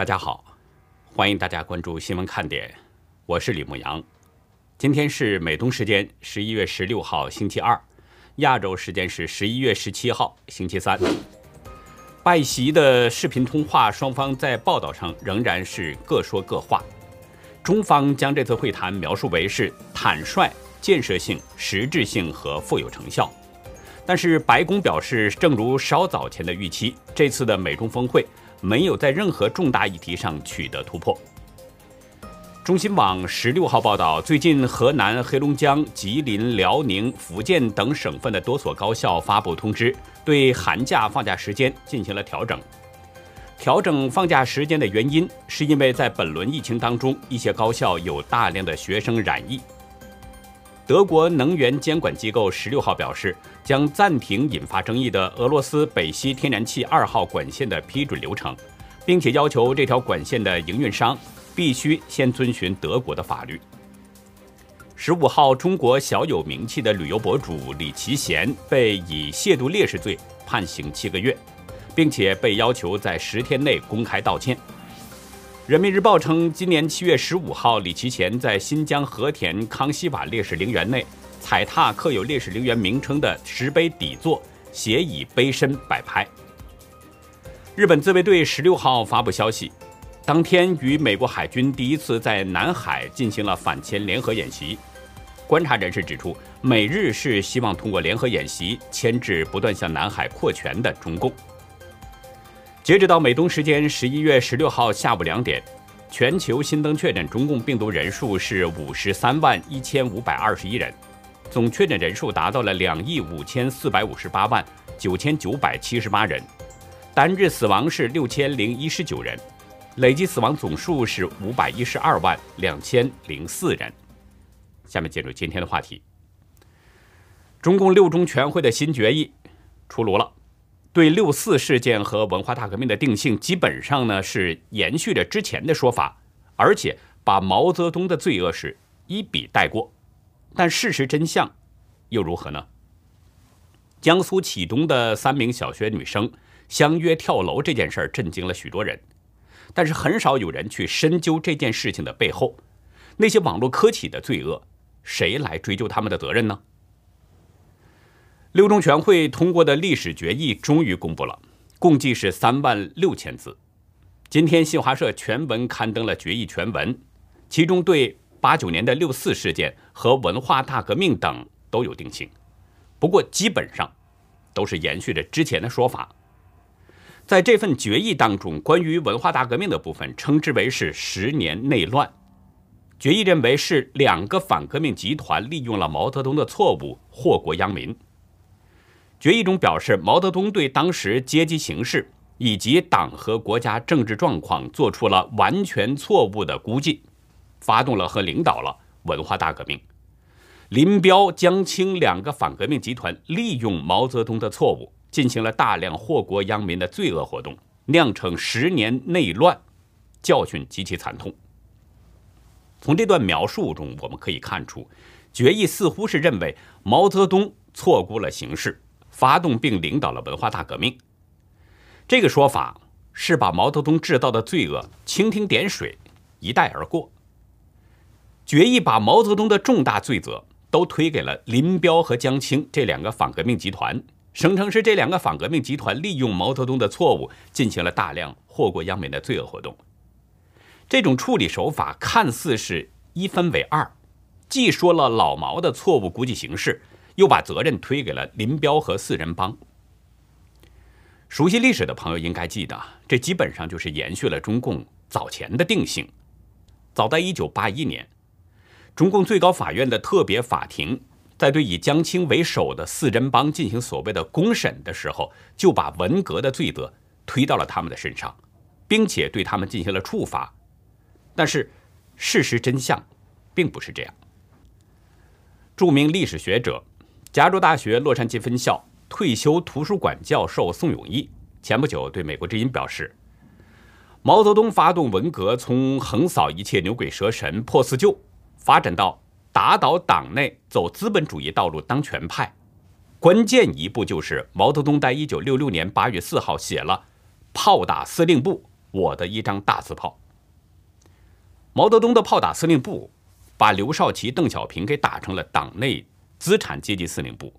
大家好，欢迎大家关注新闻看点，我是李牧阳。今天是美东时间十一月十六号星期二，亚洲时间是十一月十七号星期三。拜习的视频通话，双方在报道上仍然是各说各话。中方将这次会谈描述为是坦率、建设性、实质性和富有成效。但是白宫表示，正如稍早前的预期，这次的美中峰会没有在任何重大议题上取得突破。中新网十六号报道，最近河南、黑龙江、吉林、辽宁、福建等省份的多所高校发布通知，对寒假放假时间进行了调整。调整放假时间的原因，是因为在本轮疫情当中，一些高校有大量的学生染疫。德国能源监管机构十六号表示，将暂停引发争议的俄罗斯北溪天然气二号管线的批准流程，并且要求这条管线的营运商必须先遵循德国的法律。十五号，中国小有名气的旅游博主李奇贤被以亵渎烈士罪判刑七个月，并且被要求在十天内公开道歉。人民日报称，今年七月十五号，李其贤在新疆和田康熙瓦烈士陵园内踩踏刻有烈士陵园名称的石碑底座，斜以碑身摆拍。日本自卫队十六号发布消息，当天与美国海军第一次在南海进行了反潜联合演习。观察人士指出，美日是希望通过联合演习牵制不断向南海扩权的中共。截止到美东时间十一月十六号下午两点，全球新增确诊中共病毒人数是五十三万一千五百二十一人，总确诊人数达到了两亿五千四百五十八万九千九百七十八人，单日死亡是六千零一十九人，累计死亡总数是五百一十二万两千零四人。下面进入今天的话题，中共六中全会的新决议出炉了。对六四事件和文化大革命的定性，基本上呢是延续着之前的说法，而且把毛泽东的罪恶是一笔带过。但事实真相又如何呢？江苏启东的三名小学女生相约跳楼这件事儿震惊了许多人，但是很少有人去深究这件事情的背后，那些网络科企的罪恶，谁来追究他们的责任呢？六中全会通过的历史决议终于公布了，共计是三万六千字。今天新华社全文刊登了决议全文，其中对八九年的六四事件和文化大革命等都有定性，不过基本上都是延续着之前的说法。在这份决议当中，关于文化大革命的部分称之为是十年内乱。决议认为是两个反革命集团利用了毛泽东的错误，祸国殃民。决议中表示，毛泽东对当时阶级形势以及党和国家政治状况做出了完全错误的估计，发动了和领导了文化大革命。林彪、江青两个反革命集团利用毛泽东的错误，进行了大量祸国殃民的罪恶活动，酿成十年内乱，教训极其惨痛。从这段描述中，我们可以看出，决议似乎是认为毛泽东错估了形势。发动并领导了文化大革命，这个说法是把毛泽东制造的罪恶蜻蜓点水，一带而过。决议把毛泽东的重大罪责都推给了林彪和江青这两个反革命集团，声称是这两个反革命集团利用毛泽东的错误进行了大量祸国殃民的罪恶活动。这种处理手法看似是一分为二，既说了老毛的错误估计形势。又把责任推给了林彪和四人帮。熟悉历史的朋友应该记得，这基本上就是延续了中共早前的定性。早在1981年，中共最高法院的特别法庭在对以江青为首的四人帮进行所谓的公审的时候，就把文革的罪责推到了他们的身上，并且对他们进行了处罚。但是，事实真相并不是这样。著名历史学者。加州大学洛杉矶分校退休图书馆教授宋永毅前不久对美国之音表示：“毛泽东发动文革，从横扫一切牛鬼蛇神、破四旧，发展到打倒党内走资本主义道路当权派，关键一步就是毛泽东在一九六六年八月四号写了‘炮打司令部，我的一张大字炮。毛泽东的炮打司令部，把刘少奇、邓小平给打成了党内资产阶级司令部，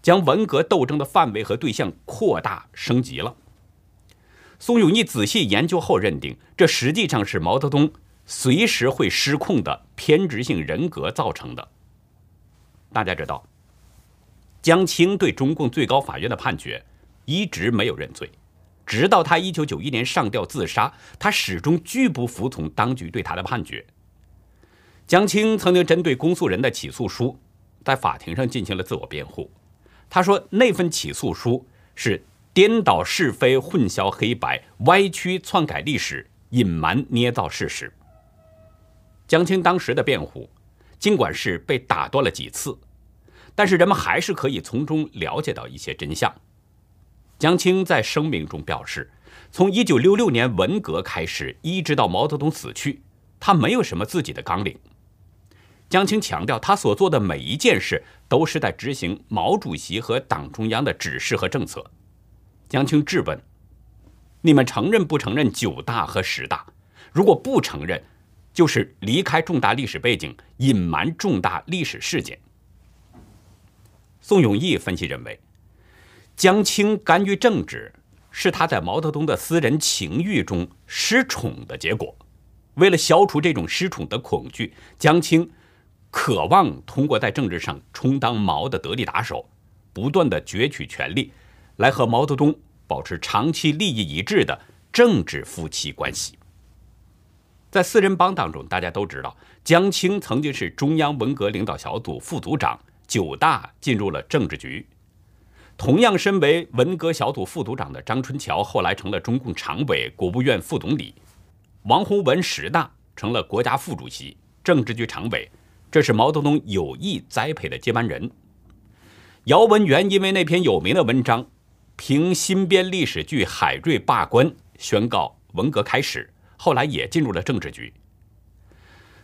将文革斗争的范围和对象扩大升级了。宋永毅仔细研究后认定，这实际上是毛泽东随时会失控的偏执性人格造成的。大家知道，江青对中共最高法院的判决一直没有认罪。直到他一九九一年上吊自杀，他始终拒不服从当局对他的判决。江青曾经针对公诉人的起诉书，在法庭上进行了自我辩护。他说那份起诉书是颠倒是非、混淆黑白、歪曲篡改历史、隐瞒捏造事实。江青当时的辩护，尽管是被打断了几次，但是人们还是可以从中了解到一些真相。江青在声明中表示，从1966年文革开始，一直到毛泽东死去，他没有什么自己的纲领。江青强调，他所做的每一件事都是在执行毛主席和党中央的指示和政策。江青质问：“你们承认不承认九大和十大？如果不承认，就是离开重大历史背景，隐瞒重大历史事件。”宋永毅分析认为。江青干预政治，是他在毛泽东的私人情欲中失宠的结果。为了消除这种失宠的恐惧，江青渴望通过在政治上充当毛的得力打手，不断的攫取权力，来和毛泽东保持长期利益一致的政治夫妻关系。在四人帮当中，大家都知道，江青曾经是中央文革领导小组副组长，九大进入了政治局。同样身为文革小组副组长的张春桥，后来成了中共常委、国务院副总理；王洪文十大成了国家副主席、政治局常委，这是毛泽东有意栽培的接班人。姚文元因为那篇有名的文章，凭新编历史剧《海瑞罢官》宣告文革开始，后来也进入了政治局。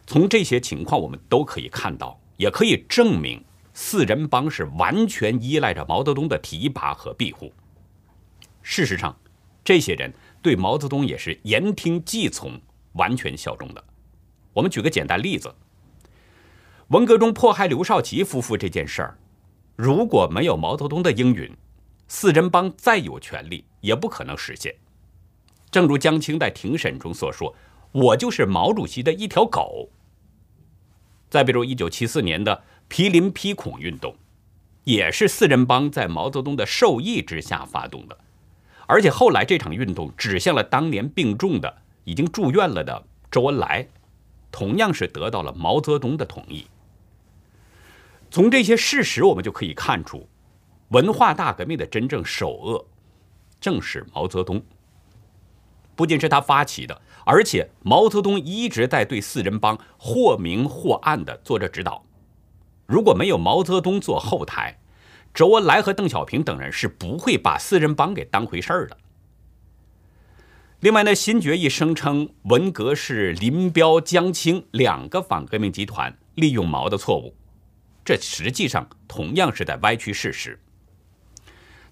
从这些情况，我们都可以看到，也可以证明。四人帮是完全依赖着毛泽东的提拔和庇护。事实上，这些人对毛泽东也是言听计从、完全效忠的。我们举个简单例子：文革中迫害刘少奇夫妇这件事儿，如果没有毛泽东的应允，四人帮再有权力也不可能实现。正如江青在庭审中所说：“我就是毛主席的一条狗。”再比如一九七四年的。批林批孔运动，也是四人帮在毛泽东的授意之下发动的，而且后来这场运动指向了当年病重的、已经住院了的周恩来，同样是得到了毛泽东的同意。从这些事实，我们就可以看出，文化大革命的真正首恶，正是毛泽东。不仅是他发起的，而且毛泽东一直在对四人帮或明或暗的做着指导。如果没有毛泽东做后台，周恩来和邓小平等人是不会把四人帮给当回事儿的。另外呢，新决议声称文革是林彪、江青两个反革命集团利用毛的错误，这实际上同样是在歪曲事实。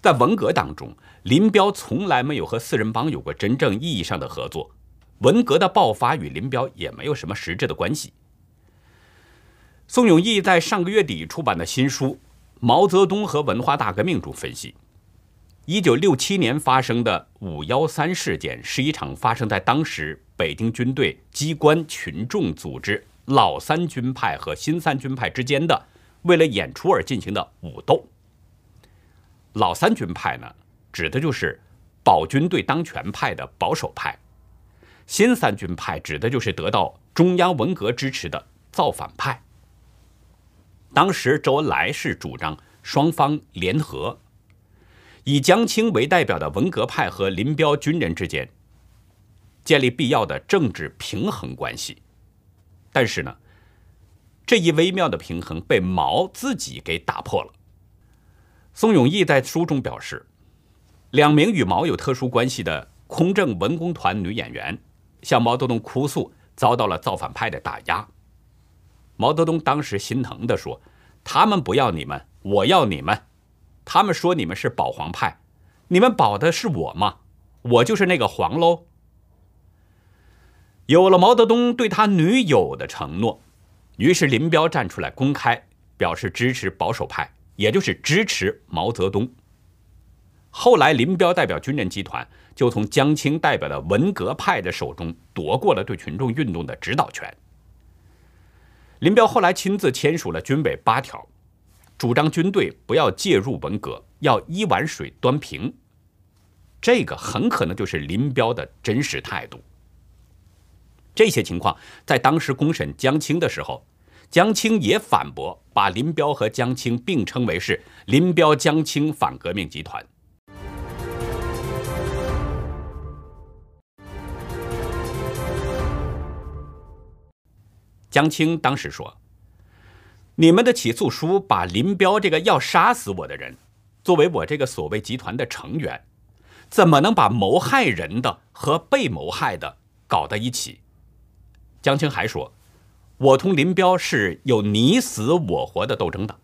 在文革当中，林彪从来没有和四人帮有过真正意义上的合作，文革的爆发与林彪也没有什么实质的关系。宋永毅在上个月底出版的新书《毛泽东和文化大革命》中分析，一九六七年发生的五幺三事件是一场发生在当时北京军队机关群众组织老三军派和新三军派之间的为了演出而进行的武斗。老三军派呢，指的就是保军队当权派的保守派；新三军派指的就是得到中央文革支持的造反派。当时周恩来是主张双方联合，以江青为代表的文革派和林彪军人之间建立必要的政治平衡关系。但是呢，这一微妙的平衡被毛自己给打破了。宋永毅在书中表示，两名与毛有特殊关系的空政文工团女演员向毛泽东哭诉，遭到了造反派的打压。毛泽东当时心疼地说：“他们不要你们，我要你们。他们说你们是保皇派，你们保的是我吗？我就是那个黄喽。”有了毛泽东对他女友的承诺，于是林彪站出来公开表示支持保守派，也就是支持毛泽东。后来，林彪代表军人集团就从江青代表的文革派的手中夺过了对群众运动的指导权。林彪后来亲自签署了军委八条，主张军队不要介入文革，要一碗水端平。这个很可能就是林彪的真实态度。这些情况在当时公审江青的时候，江青也反驳，把林彪和江青并称为是林彪江青反革命集团。江青当时说：“你们的起诉书把林彪这个要杀死我的人，作为我这个所谓集团的成员，怎么能把谋害人的和被谋害的搞到一起？”江青还说：“我同林彪是有你死我活的斗争的，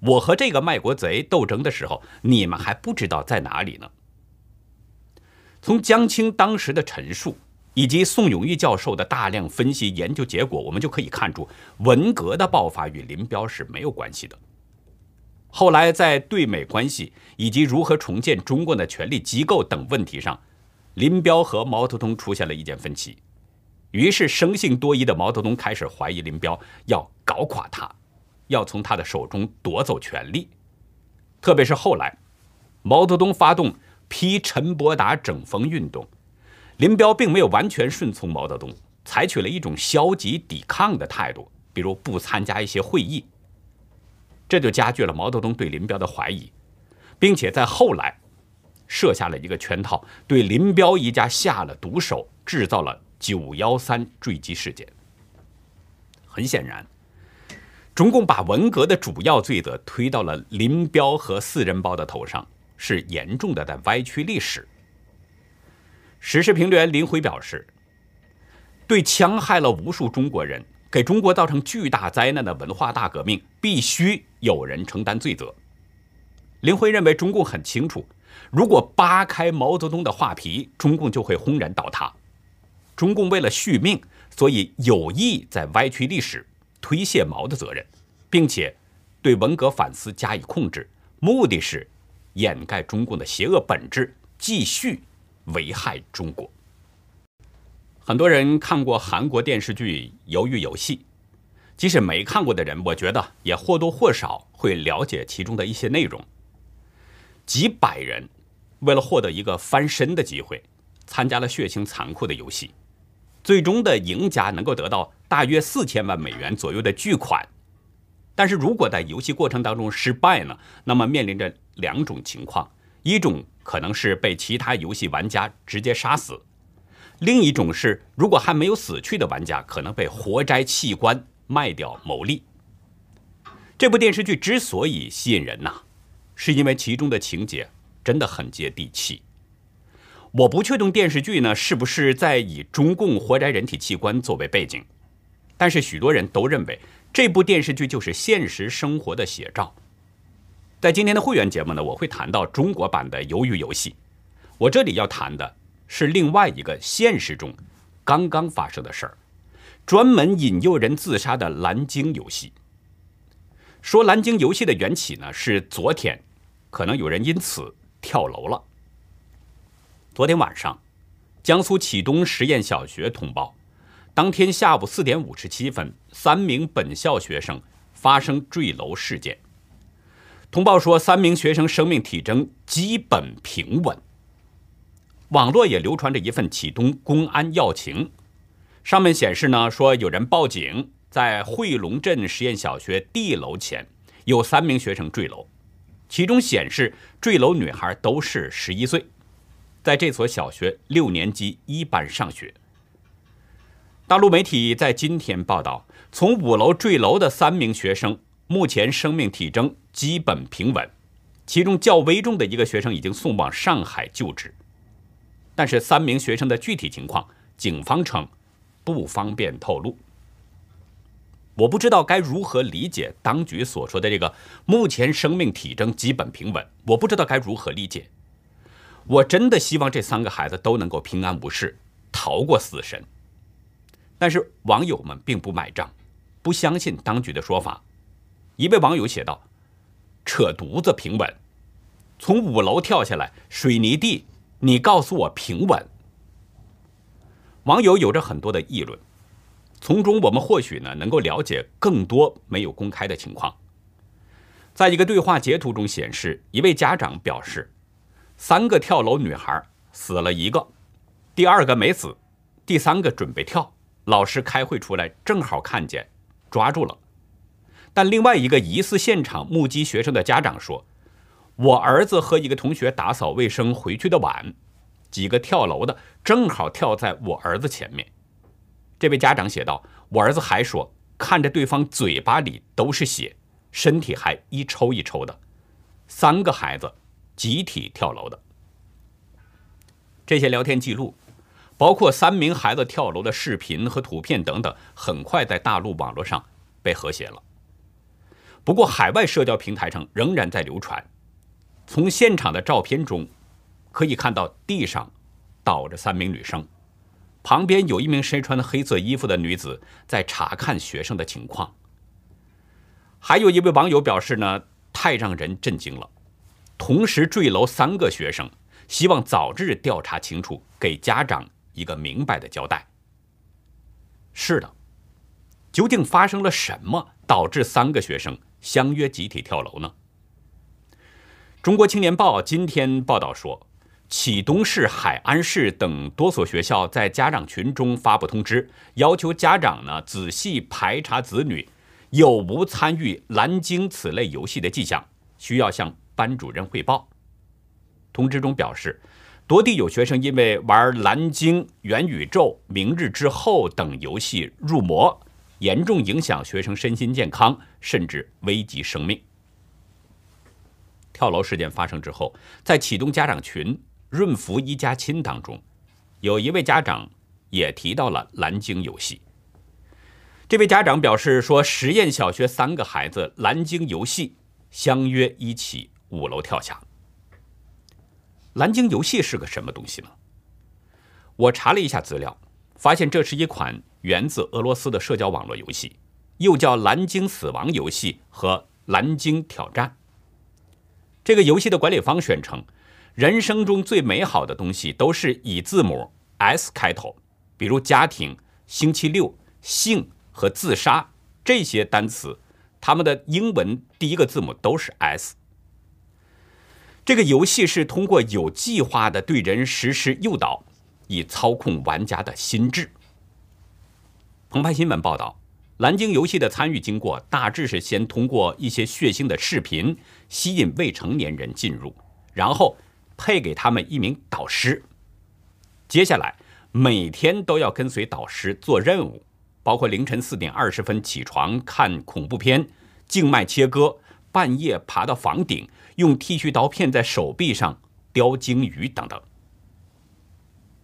我和这个卖国贼斗争的时候，你们还不知道在哪里呢。”从江青当时的陈述。以及宋永玉教授的大量分析研究结果，我们就可以看出，文革的爆发与林彪是没有关系的。后来在对美关系以及如何重建中国的权力机构等问题上，林彪和毛泽东出现了意见分歧，于是生性多疑的毛泽东开始怀疑林彪要搞垮他，要从他的手中夺走权力。特别是后来，毛泽东发动批陈伯达整风运动。林彪并没有完全顺从毛泽东，采取了一种消极抵抗的态度，比如不参加一些会议，这就加剧了毛泽东对林彪的怀疑，并且在后来设下了一个圈套，对林彪一家下了毒手，制造了九幺三坠机事件。很显然，中共把文革的主要罪责推到了林彪和四人帮的头上，是严重的在歪曲历史。时事评论员林辉表示：“对戕害了无数中国人、给中国造成巨大灾难的文化大革命，必须有人承担罪责。”林辉认为，中共很清楚，如果扒开毛泽东的画皮，中共就会轰然倒塌。中共为了续命，所以有意在歪曲历史，推卸毛的责任，并且对文革反思加以控制，目的是掩盖中共的邪恶本质，继续。危害中国。很多人看过韩国电视剧《鱿鱼游戏》，即使没看过的人，我觉得也或多或少会了解其中的一些内容。几百人为了获得一个翻身的机会，参加了血腥残酷的游戏，最终的赢家能够得到大约四千万美元左右的巨款。但是如果在游戏过程当中失败呢？那么面临着两种情况。一种可能是被其他游戏玩家直接杀死，另一种是如果还没有死去的玩家可能被活摘器官卖掉牟利。这部电视剧之所以吸引人呐，是因为其中的情节真的很接地气。我不确定电视剧呢是不是在以中共活摘人体器官作为背景，但是许多人都认为这部电视剧就是现实生活的写照。在今天的会员节目呢，我会谈到中国版的鱿鱼游戏。我这里要谈的是另外一个现实中刚刚发生的事儿，专门引诱人自杀的蓝鲸游戏。说蓝鲸游戏的缘起呢，是昨天，可能有人因此跳楼了。昨天晚上，江苏启东实验小学通报，当天下午四点五十七分，三名本校学生发生坠楼事件。通报说，三名学生生命体征基本平稳。网络也流传着一份启东公安要情，上面显示呢，说有人报警，在汇龙镇实验小学 D 楼前有三名学生坠楼，其中显示坠楼女孩都是十一岁，在这所小学六年级一班上学。大陆媒体在今天报道，从五楼坠楼的三名学生。目前生命体征基本平稳，其中较危重的一个学生已经送往上海救治，但是三名学生的具体情况，警方称不方便透露。我不知道该如何理解当局所说的这个目前生命体征基本平稳，我不知道该如何理解。我真的希望这三个孩子都能够平安无事，逃过死神。但是网友们并不买账，不相信当局的说法。一位网友写道：“扯犊子平稳，从五楼跳下来，水泥地，你告诉我平稳？”网友有着很多的议论，从中我们或许呢能够了解更多没有公开的情况。在一个对话截图中显示，一位家长表示，三个跳楼女孩死了一个，第二个没死，第三个准备跳，老师开会出来正好看见，抓住了。但另外一个疑似现场目击学生的家长说，我儿子和一个同学打扫卫生回去的晚。几个跳楼的正好跳在我儿子前面。这位家长写道：“我儿子还说，看着对方嘴巴里都是血，身体还一抽一抽的。三个孩子集体跳楼的。这些聊天记录，包括三名孩子跳楼的视频和图片等等，很快在大陆网络上被和谐了。不过，海外社交平台上仍然在流传，从现场的照片中。”可以看到地上倒着三名女生，旁边有一名身穿黑色衣服的女子在查看学生的情况。还有一位网友表示呢，太让人震惊了，同时坠楼三个学生，希望早日调查清楚，给家长一个明白的交代。是的，究竟发生了什么，导致三个学生相约集体跳楼呢？中国青年报今天报道说。启东市、海安市等多所学校在家长群中发布通知，要求家长呢仔细排查子女有无参与蓝鲸此类游戏的迹象，需要向班主任汇报。通知中表示，多地有学生因为玩蓝鲸、元宇宙、明日之后等游戏入魔，严重影响学生身心健康，甚至危及生命。跳楼事件发生之后，在启东家长群。润福一家亲当中，有一位家长也提到了蓝鲸游戏。这位家长表示说，实验小学三个孩子蓝鲸游戏相约一起五楼跳下。蓝鲸游戏是个什么东西呢？我查了一下资料，发现这是一款源自俄罗斯的社交网络游戏，又叫蓝鲸死亡游戏和蓝鲸挑战。这个游戏的管理方宣称。人生中最美好的东西都是以字母 S 开头，比如家庭、星期六、性和自杀这些单词，它们的英文第一个字母都是 S。这个游戏是通过有计划的对人实施诱导，以操控玩家的心智。澎湃新闻报道，蓝鲸游戏的参与经过大致是先通过一些血腥的视频吸引未成年人进入，然后。配给他们一名导师，接下来每天都要跟随导师做任务，包括凌晨四点二十分起床看恐怖片、静脉切割、半夜爬到房顶用剃须刀片在手臂上雕鲸鱼等等。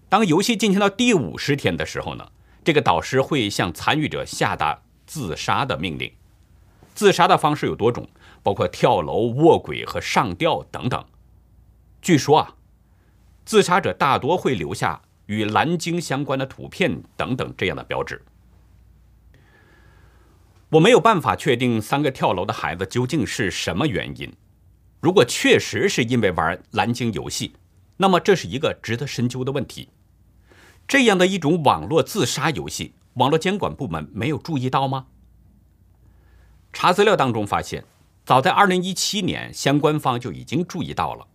当游戏进行到第五十天的时候呢，这个导师会向参与者下达自杀的命令。自杀的方式有多种，包括跳楼、卧轨和上吊等等。据说啊，自杀者大多会留下与蓝鲸相关的图片等等这样的标志。我没有办法确定三个跳楼的孩子究竟是什么原因。如果确实是因为玩蓝鲸游戏，那么这是一个值得深究的问题。这样的一种网络自杀游戏，网络监管部门没有注意到吗？查资料当中发现，早在2017年，相关方就已经注意到了。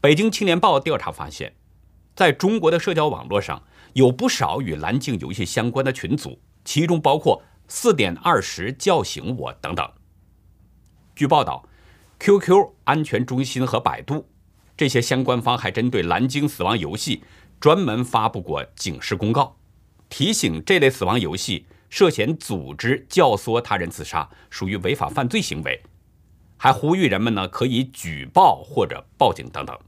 北京青年报调查发现，在中国的社交网络上有不少与蓝鲸游戏相关的群组，其中包括“四点二十叫醒我”等等。据报道，QQ 安全中心和百度这些相关方还针对蓝鲸死亡游戏专门发布过警示公告，提醒这类死亡游戏涉嫌组织教唆他人自杀，属于违法犯罪行为，还呼吁人们呢可以举报或者报警等等。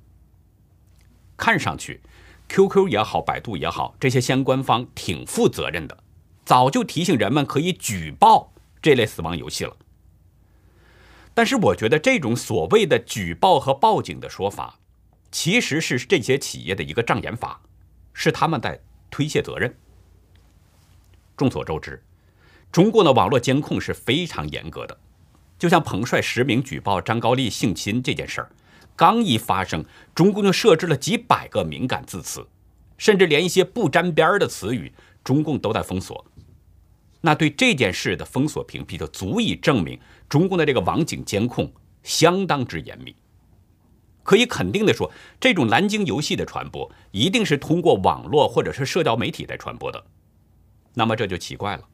看上去，QQ 也好，百度也好，这些相关方挺负责任的，早就提醒人们可以举报这类死亡游戏了。但是，我觉得这种所谓的举报和报警的说法，其实是这些企业的一个障眼法，是他们在推卸责任。众所周知，中共的网络监控是非常严格的。就像彭帅实名举报张高丽性侵这件事儿，刚一发生，中共就设置了几百个敏感字词，甚至连一些不沾边的词语，中共都在封锁。那对这件事的封锁屏蔽，就足以证明中共的这个网警监控相当之严密。可以肯定的说，这种蓝鲸游戏的传播一定是通过网络或者是社交媒体在传播的。那么这就奇怪了，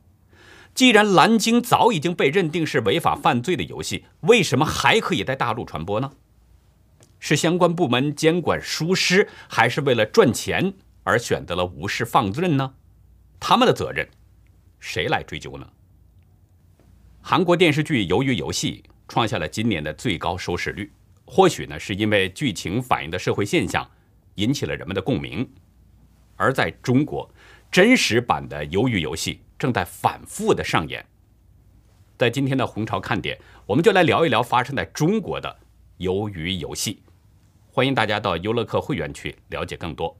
既然蓝鲸早已经被认定是违法犯罪的游戏，为什么还可以在大陆传播呢？是相关部门监管疏失，还是为了赚钱而选择了无视放任呢？他们的责任谁来追究呢？韩国电视剧《鱿鱼游戏》创下了今年的最高收视率。或许呢，是因为剧情反映的社会现象引起了人们的共鸣，而在中国，真实版的鱿鱼游戏正在反复的上演。在今天的红潮看点，我们就来聊一聊发生在中国的鱿鱼游戏。欢迎大家到优乐客会员区了解更多。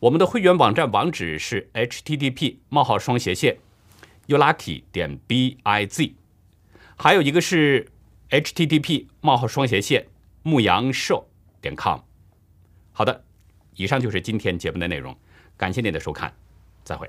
我们的会员网站网址是 http: 冒号双斜线，ulucky 点 biz，还有一个是。http: 冒号双斜线牧羊兽点 com。好的，以上就是今天节目的内容，感谢您的收看，再会。